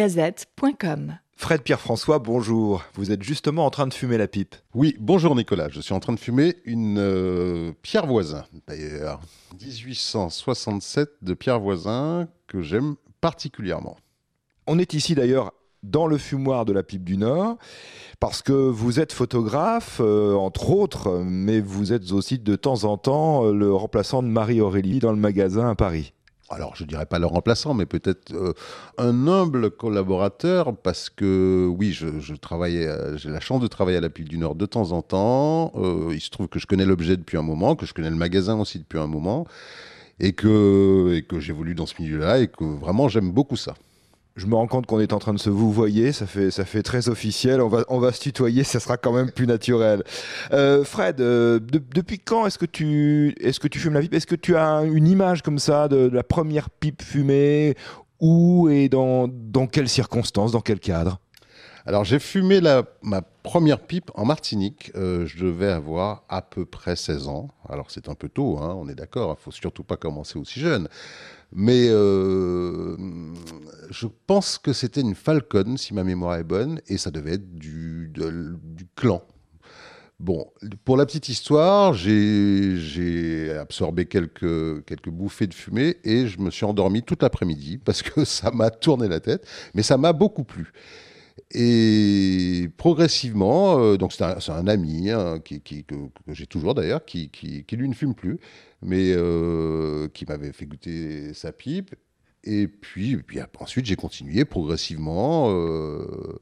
radiogazette.com. Fred Pierre-François, bonjour. Vous êtes justement en train de fumer la pipe. Oui, bonjour Nicolas. Je suis en train de fumer une euh, Pierre Voisin, d'ailleurs. 1867 de Pierre Voisin que j'aime particulièrement. On est ici d'ailleurs dans le fumoir de la pipe du Nord, parce que vous êtes photographe, euh, entre autres, mais vous êtes aussi de temps en temps euh, le remplaçant de Marie-Aurélie dans le magasin à Paris. Alors, je dirais pas le remplaçant, mais peut-être euh, un humble collaborateur, parce que oui, je, travaille, j'ai la chance de travailler à la Pipe du Nord de temps en temps. il se trouve que je connais l'objet depuis un moment, que je connais le magasin aussi depuis un moment, et que, et que j'évolue dans ce milieu-là, et que vraiment j'aime beaucoup ça je me rends compte qu'on est en train de se vous voyer, ça fait, ça fait très officiel. On va, on va se tutoyer, ça sera quand même plus naturel. Euh, Fred, euh, depuis quand est-ce que tu, est-ce que tu fumes la pipe? Est-ce que tu as une image comme ça de, la première pipe fumée? Où et dans, dans quelles circonstances, dans quel cadre? Alors j'ai fumé ma première pipe en Martinique. Euh, je devais avoir à peu près 16 ans. Alors c'est un peu tôt, hein, on est d'accord. Il faut surtout pas commencer aussi jeune. Mais euh, je pense que c'était une Falcon, si ma mémoire est bonne, et ça devait être du, du clan. Bon, pour la petite histoire, j'ai absorbé quelques, quelques bouffées de fumée et je me suis endormi toute l'après-midi parce que ça m'a tourné la tête, mais ça m'a beaucoup plu. Et progressivement, euh, donc c'est un, ami hein, que, j'ai toujours d'ailleurs, qui, lui ne fume plus, mais euh, qui m'avait fait goûter sa pipe. Et puis, ensuite, j'ai continué progressivement euh,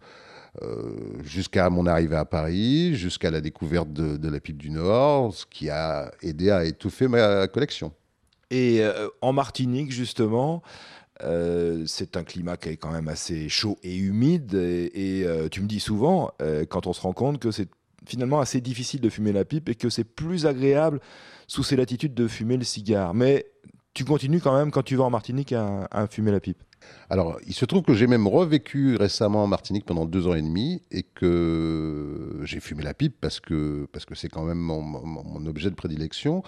jusqu'à mon arrivée à Paris, jusqu'à la découverte de, la pipe du Nord, ce qui a aidé à étouffer ma collection. Et en Martinique, justement, euh, c'est un climat qui est quand même assez chaud et humide. Et, euh, tu me dis souvent, euh, quand on se rend compte que c'est finalement assez difficile de fumer la pipe et que c'est plus agréable sous ces latitudes de fumer le cigare. Mais tu continues quand même, quand tu vas en Martinique, à, fumer la pipe. Alors, il se trouve que j'ai même revécu récemment en Martinique pendant deux ans et demi et que j'ai fumé la pipe parce que c'est parce que quand même mon, objet de prédilection.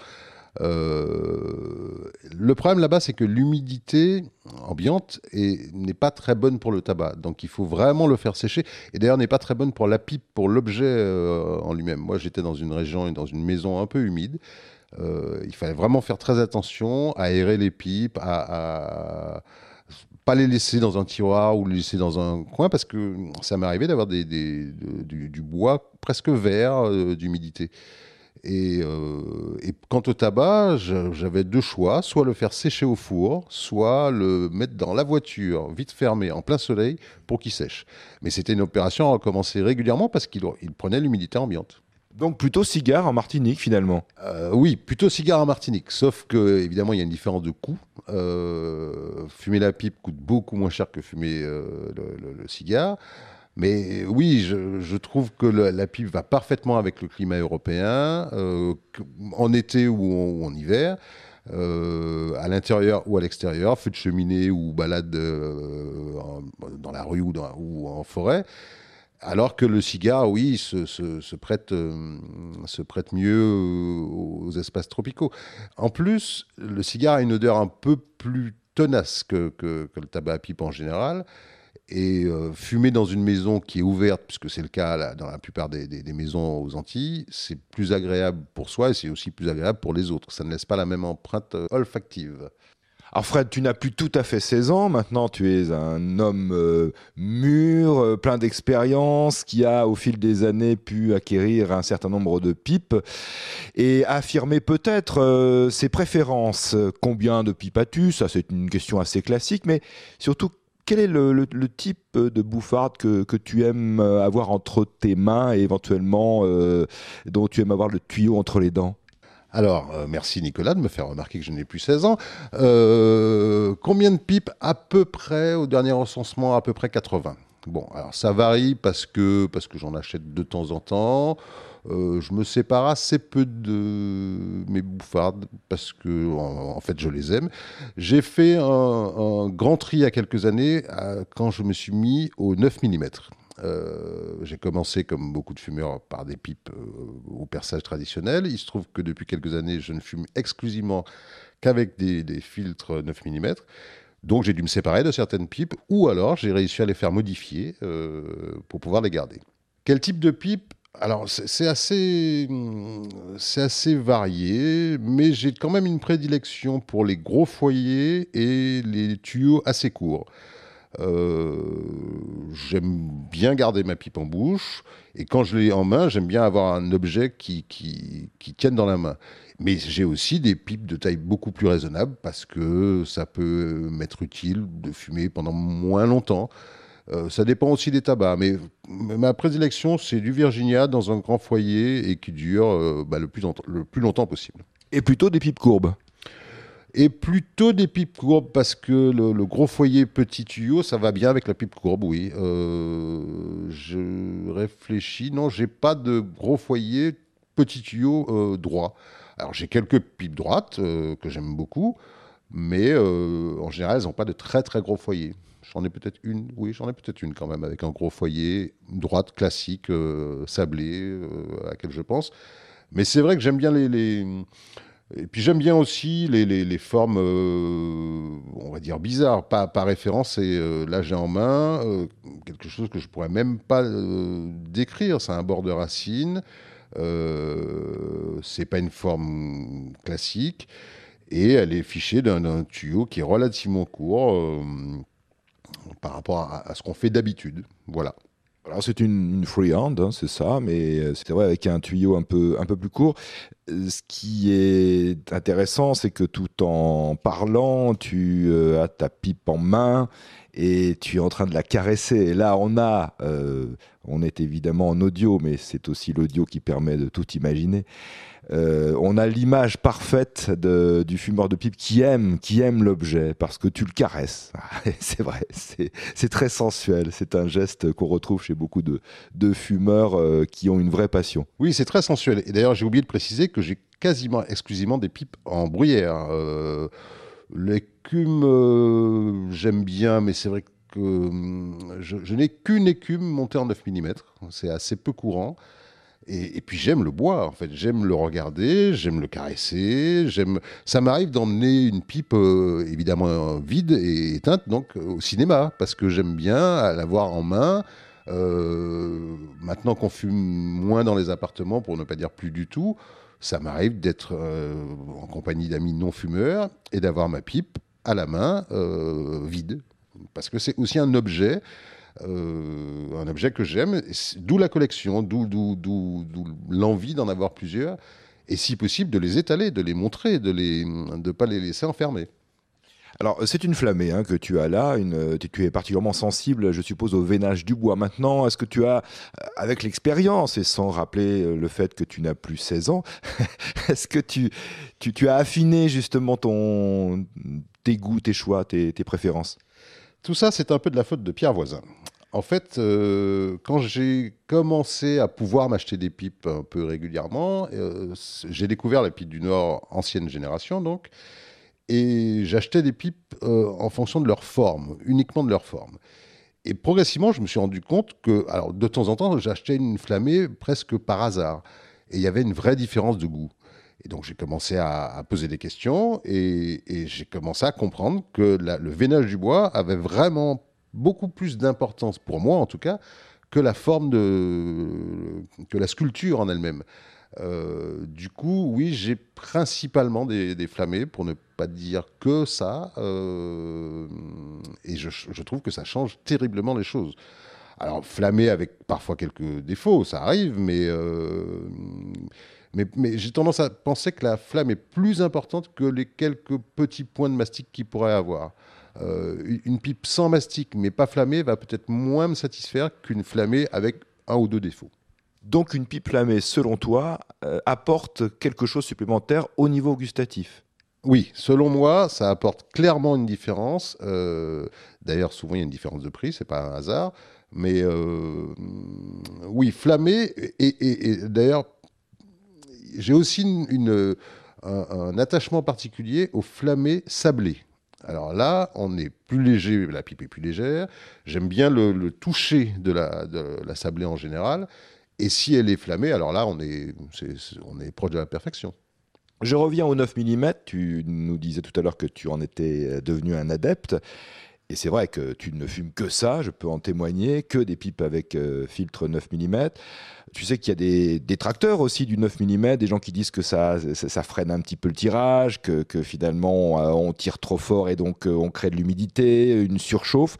Euh, le problème là-bas, c'est que l'humidité ambiante n'est pas très bonne pour le tabac. Donc il faut vraiment le faire sécher. Et d'ailleurs, n'est pas très bonne pour la pipe, pour l'objet euh, en lui-même. Moi, j'étais dans une région et dans une maison un peu humide. Euh, il fallait vraiment faire très attention à aérer les pipes, à, pas les laisser dans un tiroir ou les laisser dans un coin parce que ça m'est arrivé d'avoir du, bois presque vert d'humidité. Euh, et, quant au tabac, j'avais deux choix, soit le faire sécher au four, soit le mettre dans la voiture, vite fermé, en plein soleil, pour qu'il sèche. Mais c'était une opération à recommencer régulièrement parce qu'il prenait l'humidité ambiante. Donc plutôt cigare en Martinique finalement euh, Oui, plutôt cigare en Martinique. Sauf que évidemment il y a une différence de coût. Euh, fumer la pipe coûte beaucoup moins cher que fumer le, cigare. Mais oui, je, trouve que la pipe va parfaitement avec le climat européen, euh, en été ou en, hiver. Euh, à l'intérieur ou à l'extérieur, feu de cheminée ou balade euh, dans la rue ou, en forêt. Alors que le cigare, oui, se, prête, mieux aux espaces tropicaux. En plus, le cigare a une odeur un peu plus tenace que le tabac à pipe en général. Et euh, fumer dans une maison qui est ouverte, puisque c'est le cas dans la plupart des, maisons aux Antilles, c'est plus agréable pour soi et c'est aussi plus agréable pour les autres. Ça ne laisse pas la même empreinte euh, olfactive. Alors Fred, tu n'as plus tout à fait 16 ans, maintenant tu es un homme euh, mûr, plein d'expérience, qui a au fil des années pu acquérir un certain nombre de pipes et affirmer peut-être ses préférences. Combien de pipes as-tu? Ça c'est une question assez classique, mais surtout quel est le, type de bouffarde que, tu aimes avoir entre tes mains et éventuellement euh, dont tu aimes avoir le tuyau entre les dents? Alors, euh, merci Nicolas de me faire remarquer que je n'ai plus 16 ans. Euh, combien de pipes À peu près, au dernier recensement, à peu près 80. Bon, alors ça varie parce que, parce que j'en achète de temps en temps. Euh, je me sépare assez peu de mes bouffardes parce que, en, fait, je les aime. J'ai fait un, grand tri il y a quelques années quand je me suis mis au 9 mm. Euh, j'ai commencé, comme beaucoup de fumeurs, par des pipes euh, au perçage traditionnel. Il se trouve que depuis quelques années, je ne fume exclusivement qu'avec des, des, filtres 9 mm. Donc j'ai dû me séparer de certaines pipes, ou alors j'ai réussi à les faire modifier pour pouvoir les garder. Quel type de pipe? Alors, c'est assez, c'est assez varié, mais j'ai quand même une prédilection pour les gros foyers et les tuyaux assez courts. Euh, j'aime bien garder ma pipe en bouche, et quand je l'ai en main, j'aime bien avoir un objet qui, qui, qui tienne dans la main. Mais j'ai aussi des pipes de taille beaucoup plus raisonnable parce que ça peut m'être utile de fumer pendant moins longtemps. Euh, ça dépend aussi des tabacs, mais ma prédilection, c'est du Virginia dans un grand foyer et qui dure euh, bah, le, plus le plus longtemps possible. Et plutôt des pipes courbes et plutôt des pipes courbes parce que le, gros foyer petit tuyau, ça va bien avec la pipe courbe, oui. Euh, je réfléchis, non, j'ai pas de gros foyer petit tuyau droit. Alors j'ai quelques pipes droites que j'aime beaucoup, mais en général, elles n'ont pas de très très gros foyers. J'en ai peut-être une, oui, j'en ai peut-être une quand même, avec un gros foyer, droite, classique, euh, sablé, euh, à laquelle je pense. Mais c'est vrai que j'aime bien les, Et puis j'aime bien aussi les, les, formes, euh, on va dire, bizarres. Pas, par référence, et là j'ai en main quelque chose que je pourrais même pas décrire. C'est un bord de racine. c'est pas une forme classique. Et elle est fichée d'un tuyau qui est relativement court par rapport à, ce qu'on fait d'habitude. Voilà. Alors c'est une, une freehand, hein, c'est ça, mais euh, c'est vrai avec un tuyau un peu, un peu plus court. Euh, ce qui est intéressant, c'est que tout en parlant, tu euh, as ta pipe en main et tu es en train de la caresser. Et là, on a, on est évidemment en audio, mais c'est aussi l'audio qui permet de tout imaginer. Euh, on a l'image parfaite du fumeur de pipe qui aime, qui aime l'objet parce que tu le caresses. c'est vrai, c'est très sensuel. C'est un geste qu'on retrouve chez beaucoup de, fumeurs euh, qui ont une vraie passion. Oui, c'est très sensuel. Et d'ailleurs, j'ai oublié de préciser que j'ai quasiment exclusivement des pipes en bruyère. Euh, l'écume, j'aime bien, mais c'est vrai que hum, je, je n'ai qu'une écume montée en 9 mm. C'est assez peu courant. Et, puis j'aime le bois, en fait. J'aime le regarder, j'aime le caresser. J'aime. Ça m'arrive d'emmener une pipe euh, évidemment vide et éteinte donc au cinéma parce que j'aime bien l'avoir en main. Euh, maintenant qu'on fume moins dans les appartements, pour ne pas dire plus du tout, ça m'arrive d'être euh, en compagnie d'amis non fumeurs et d'avoir ma pipe à la main vide parce que c'est aussi un objet euh, un objet que j'aime, d'où la collection, d'où l'envie d'en avoir plusieurs, et si possible de les étaler, de les montrer, de ne de pas les laisser enfermer. Alors, c'est une flammée hein, que tu as là. Une, tu es particulièrement sensible, je suppose, au veinage du bois. Maintenant, est-ce que tu as, euh, avec l'expérience et sans rappeler euh, le fait que tu n'as plus 16 ans, est-ce que tu, tu, tu, as affiné justement ton, tes goûts, tes choix, tes, tes préférences? Tout ça, c'est un peu de la faute de Pierre Voisin. En fait, euh, quand j'ai commencé à pouvoir m'acheter des pipes un peu régulièrement, euh, j'ai découvert la pipe du Nord ancienne génération, donc, et j'achetais des pipes euh, en fonction de leur forme, uniquement de leur forme. Et progressivement, je me suis rendu compte que, alors, de temps en temps, j'achetais une flammée presque par hasard, et il y avait une vraie différence de goût. Et donc j'ai commencé à, poser des questions et, j'ai commencé à comprendre que le veinage du bois avait vraiment beaucoup plus d'importance pour moi en tout cas que la forme de que la sculpture en elle-même. Euh, du coup, oui, j'ai principalement des, des, flammés, pour ne pas dire que ça, euh, et je, trouve que ça change terriblement les choses. Alors, flammé avec parfois quelques défauts, ça arrive, mais euh, mais, j'ai tendance à penser que la flamme est plus importante que les quelques petits points de mastic qu'il pourrait avoir. Euh, une pipe sans mastic mais pas flammée va peut-être moins me satisfaire qu'une flammée avec un ou deux défauts. Donc une pipe flammée, selon toi, euh, apporte quelque chose supplémentaire au niveau gustatif? Oui, selon moi, ça apporte clairement une différence. Euh, d'ailleurs, souvent il y a une différence de prix, c'est pas un hasard. Mais oui, flammé, et d'ailleurs, j'ai aussi une, un, attachement particulier au flammé sablé. Alors là, on est plus léger, la pipe est plus légère. J'aime bien le, toucher de la, sablée en général. Et si elle est flammée, alors là, on est, on est proche de la perfection. Je reviens au 9 mm. Tu nous disais tout à l'heure que tu en étais devenu un adepte. Et c'est vrai que tu ne fumes que ça, je peux en témoigner, que des pipes avec euh, filtre 9 mm. Tu sais qu'il y a des détracteurs aussi du 9 mm, des gens qui disent que ça, ça, freine un petit peu le tirage, que, finalement euh, on tire trop fort et donc euh, on crée de l'humidité, une surchauffe.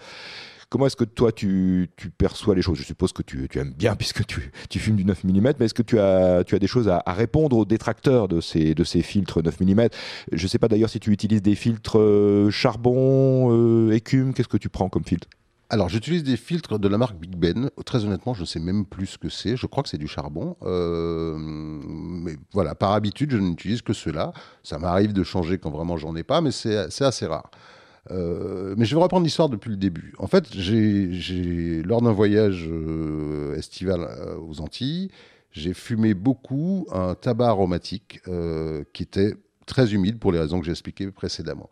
Comment est-ce que toi, tu, perçois les choses? Je suppose que tu, aimes bien puisque tu, fumes du 9 mm, mais est-ce que tu as, des choses à, répondre aux détracteurs de ces, de ces filtres 9 mm Je ne sais pas d'ailleurs si tu utilises des filtres euh, charbon, euh, écume, qu'est-ce que tu prends comme filtre? Alors, j'utilise des filtres de la marque Big Ben. Très honnêtement, je ne sais même plus ce que c'est. Je crois que c'est du charbon. Euh, mais voilà, par habitude, je n'utilise que cela. Ça m'arrive de changer quand vraiment j'en ai pas, mais c'est assez rare. Euh, mais je vais reprendre l'histoire depuis le début. En fait, j'ai, lors d'un voyage euh, estival euh, aux Antilles, j'ai fumé beaucoup un tabac aromatique qui était très humide pour les raisons que j'ai expliquées précédemment.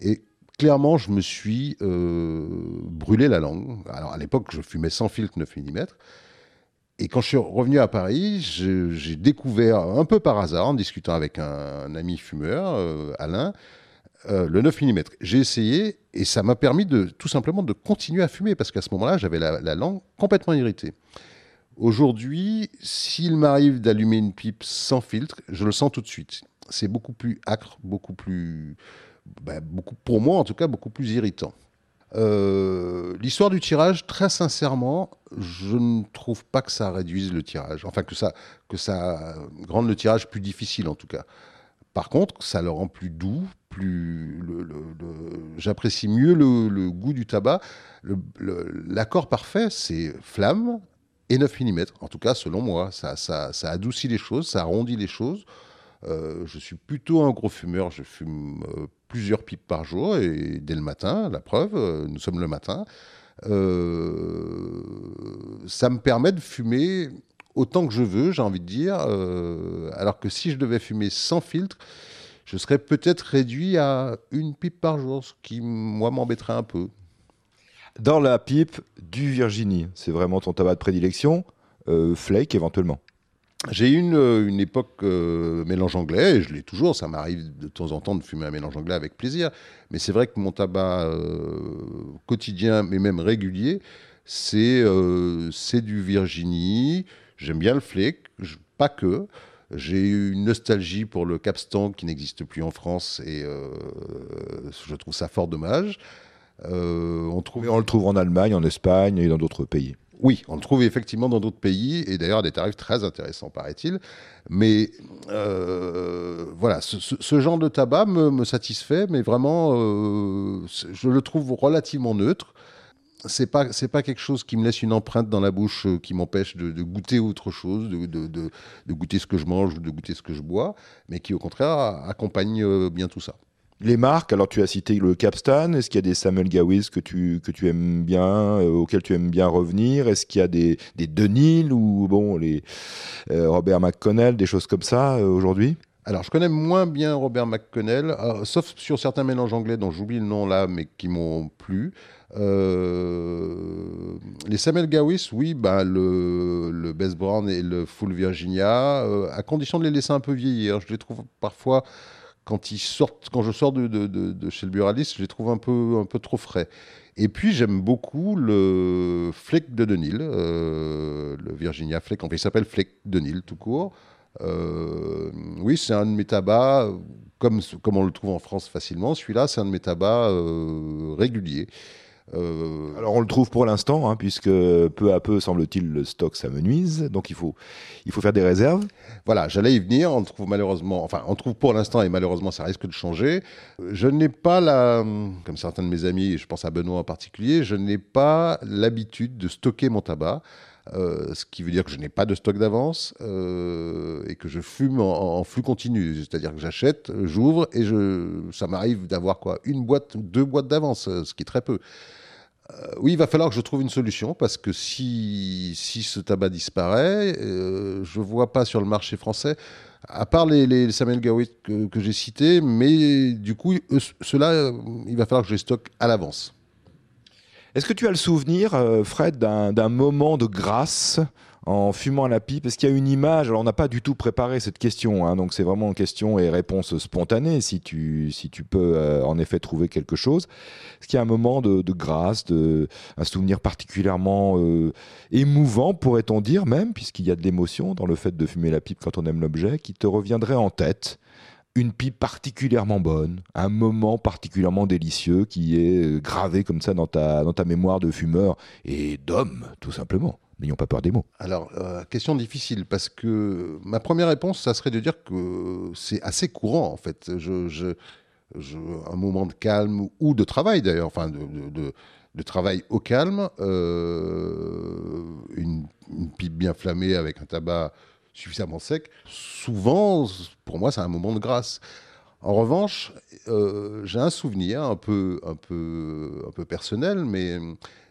Et clairement, je me suis brûlé la langue. Alors à l'époque, je fumais sans filtre 9 mm. Et quand je suis revenu à Paris, j'ai découvert un peu par hasard, en discutant avec un, un ami fumeur, Alain, euh, le 9 mm. J'ai essayé et ça m'a permis de tout simplement de continuer à fumer parce qu'à ce moment-là, j'avais la, langue complètement irritée. Aujourd'hui, s'il m'arrive d'allumer une pipe sans filtre, je le sens tout de suite. C'est beaucoup plus acre, beaucoup plus, ben, beaucoup, pour moi en tout cas, beaucoup plus irritant. Euh, l'histoire du tirage, très sincèrement, je ne trouve pas que ça réduise le tirage. Enfin, que ça, que ça rende le tirage plus difficile, en tout cas. Par contre, ça le rend plus doux, plus. J'apprécie mieux le, goût du tabac. L'accord parfait, c'est flamme et 9 mm. En tout cas, selon moi, ça, ça, adoucit les choses, ça arrondit les choses. Euh, je suis plutôt un gros fumeur. Je fume euh, plusieurs pipes par jour et dès le matin, la preuve, euh, nous sommes le matin. ça me permet de fumer autant que je veux, j'ai envie de dire. Euh, alors que si je devais fumer sans filtre, je serais peut-être réduit à une pipe par jour, ce qui, moi, m'embêterait un peu. Dans la pipe du Virginie, c'est vraiment ton tabac de prédilection, euh, flake éventuellement j'ai eu une, euh, une, époque mélange anglais, et je l'ai toujours, ça m'arrive de temps en temps de fumer un mélange anglais avec plaisir, mais c'est vrai que mon tabac quotidien, mais même régulier, c'est du Virginie, J'aime bien le flake, pas que. J'ai eu une nostalgie pour le capstan qui n'existe plus en France et euh, je trouve ça fort dommage. Euh, on, trouve... on le trouve en Allemagne, en Espagne et dans d'autres pays. Oui, on le trouve effectivement dans d'autres pays et d'ailleurs à des tarifs très intéressants, paraît-il. Mais euh, voilà, ce, genre de tabac me, me satisfait, mais vraiment, je le trouve relativement neutre c'est pas c'est pas quelque chose qui me laisse une empreinte dans la bouche euh, qui m'empêche de, goûter autre chose, de, de, goûter ce que je mange ou de goûter ce que je bois, mais qui au contraire accompagne euh, bien tout ça. Les marques, alors tu as cité le Capstan, est-ce qu'il y a des Samuel Gawiz que tu, que tu aimes bien, euh, auxquels tu aimes bien revenir? Est-ce qu'il y a des, des Denil ou bon, les Robert McConnell, des choses comme ça aujourd'hui? Alors, je connais moins bien Robert McConnell, sauf sur certains mélanges anglais dont j'oublie le nom là, mais qui m'ont plu. Euh, les Samuel Gawis, oui, bah, le, le Best Brown et le Full Virginia, euh, à condition de les laisser un peu vieillir. Je les trouve parfois, quand, ils sortent, quand je sors de, de, de, chez le buraliste, je les trouve un peu, un peu trop frais. Et puis j'aime beaucoup le Fleck de Denil, euh, le Virginia Fleck, enfin il s'appelle Fleck de Nil tout court. Oui, c'est un de mes tabacs, comme, comme on le trouve en France facilement. Celui-là, c'est un de mes tabacs réguliers. Euh, alors on le trouve pour l'instant, hein, puisque peu à peu, semble-t-il, le stock s'amenuise. Donc il faut, il faut faire des réserves. Voilà, j'allais y venir. On trouve malheureusement, enfin, on trouve pour l'instant et malheureusement, ça risque de changer. Je n'ai pas la, comme certains de mes amis, je pense à Benoît en particulier, je n'ai pas l'habitude de stocker mon tabac. Euh, ce qui veut dire que je n'ai pas de stock d'avance euh, et que je fume en, flux continu. C'est-à-dire que j'achète, j'ouvre et je, ça m'arrive d'avoir quoi Une boîte, deux boîtes d'avance, ce qui est très peu. Euh, oui, il va falloir que je trouve une solution parce que si, si ce tabac disparaît, je ne vois pas sur le marché français, à part les, Samuel Gawit que, j'ai cités, mais du coup, ceux-là, il va falloir que je les stocke à l'avance. Est-ce que tu as le souvenir, euh, Fred, d'un moment de grâce en fumant la pipe? Est-ce qu'il y a une image? Alors, on n'a pas du tout préparé cette question, hein, donc c'est vraiment une question et réponse spontanée, si tu, si tu peux euh, en effet trouver quelque chose. Est-ce qu'il y a un moment de, grâce, de, un souvenir particulièrement euh, émouvant, pourrait-on dire même, puisqu'il y a de l'émotion dans le fait de fumer la pipe quand on aime l'objet, qui te reviendrait en tête? Une pipe particulièrement bonne, un moment particulièrement délicieux qui est euh, gravé comme ça dans ta, dans ta mémoire de fumeur et d'homme, tout simplement. N'ayons pas peur des mots. Alors, euh, question difficile, parce que ma première réponse, ça serait de dire que c'est assez courant, en fait. Je, un moment de calme ou de travail, d'ailleurs, enfin, de, de, de, travail au calme, euh, une, une, pipe bien flammée avec un tabac suffisamment sec, souvent, pour moi, c'est un moment de grâce. En revanche, euh, j'ai un souvenir un peu, un, peu, un peu personnel, mais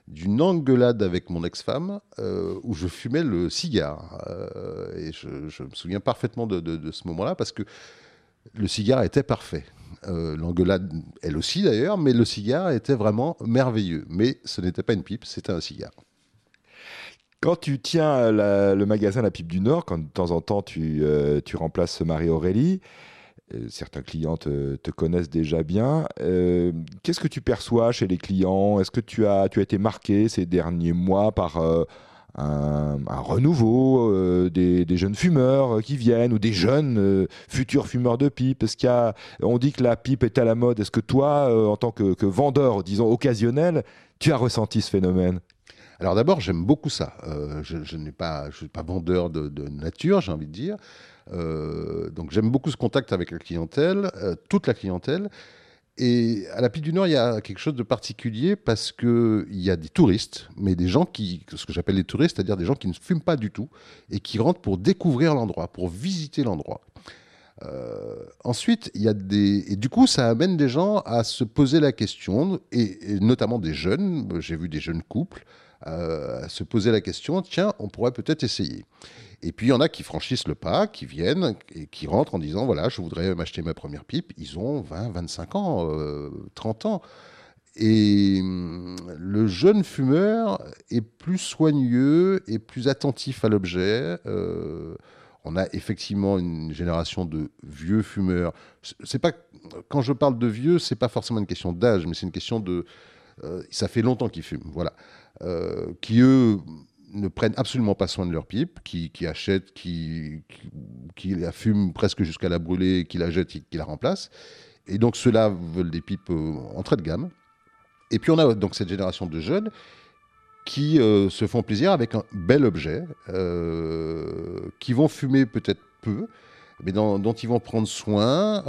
d'une engueulade avec mon ex-femme euh, où je fumais le cigare. Euh, et je, me souviens parfaitement de, de, ce moment-là parce que le cigare était parfait. L'engueulade, elle aussi d'ailleurs, mais le cigare était vraiment merveilleux. Mais ce n'était pas une pipe, c'était un cigare. Quand tu tiens le magasin La Pipe du Nord, quand de temps en temps tu, euh, remplaces Marie-Aurélie, euh, certains clients te, connaissent déjà bien. Euh, qu'est-ce que tu perçois chez les clients? Est-ce que tu as, tu as été marqué ces derniers mois par un, renouveau des, jeunes fumeurs qui viennent ou des jeunes futurs fumeurs de pipe? Est-ce qu'il a, on dit que la pipe est à la mode Est-ce que toi, en tant que, que vendeur, disons occasionnel, tu as ressenti ce phénomène? Alors d'abord, j'aime beaucoup ça. Euh, je, n'ai pas, je suis pas vendeur de, nature, j'ai envie de dire. Euh, donc j'aime beaucoup ce contact avec la clientèle, euh, toute la clientèle. Et à la Pipe du Nord, il y a quelque chose de particulier parce qu'il y a des touristes, mais des gens qui, ce que j'appelle les touristes, c'est-à-dire des gens qui ne fument pas du tout et qui rentrent pour découvrir l'endroit, pour visiter l'endroit. ensuite, il y a des. Et du coup, ça amène des gens à se poser la question, et notamment des jeunes. J'ai vu des jeunes couples à se poser la question, tiens, on pourrait peut-être essayer. Et puis il y en a qui franchissent le pas, qui viennent et qui rentrent en disant, voilà, je voudrais m'acheter ma première pipe. Ils ont 20, 25 ans, 30 euh, ans. Et hum, le jeune fumeur est plus soigneux et plus attentif à l'objet. Euh, on a effectivement une génération de vieux fumeurs. C'est pas quand je parle de vieux, c'est pas forcément une question d'âge, mais c'est une question de ça fait longtemps qu'ils fument. Voilà. Euh, qui eux ne prennent absolument pas soin de leur pipe, qui, achètent, qui, qui, la fument presque jusqu'à la brûler, qui la jettent, qui, la remplacent. Et donc ceux-là veulent des pipes euh, en trait de gamme. Et puis on a donc cette génération de jeunes qui euh, se font plaisir avec un bel objet, qui vont fumer peut-être peu, mais dont ils vont prendre soin.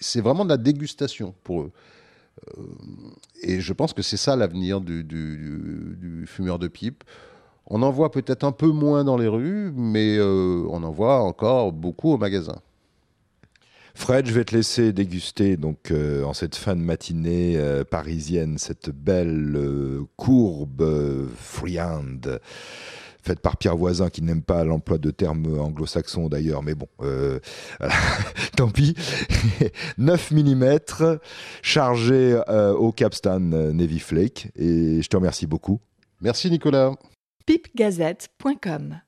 c'est vraiment de la dégustation pour eux. Euh, et je pense que c'est ça l'avenir du, fumeur de pipe. On en voit peut-être un peu moins dans les rues, mais euh, on en voit encore beaucoup au magasin. Fred, je vais te laisser déguster donc euh, en cette fin de matinée parisienne cette belle courbe friande faite par Pierre Voisin, qui n'aime pas l'emploi de termes anglo-saxons d'ailleurs, mais bon, euh, tant pis. 9 mm, chargé euh, au Capstan Navy Flake, et je te remercie beaucoup. Merci Nicolas. pipgazette.com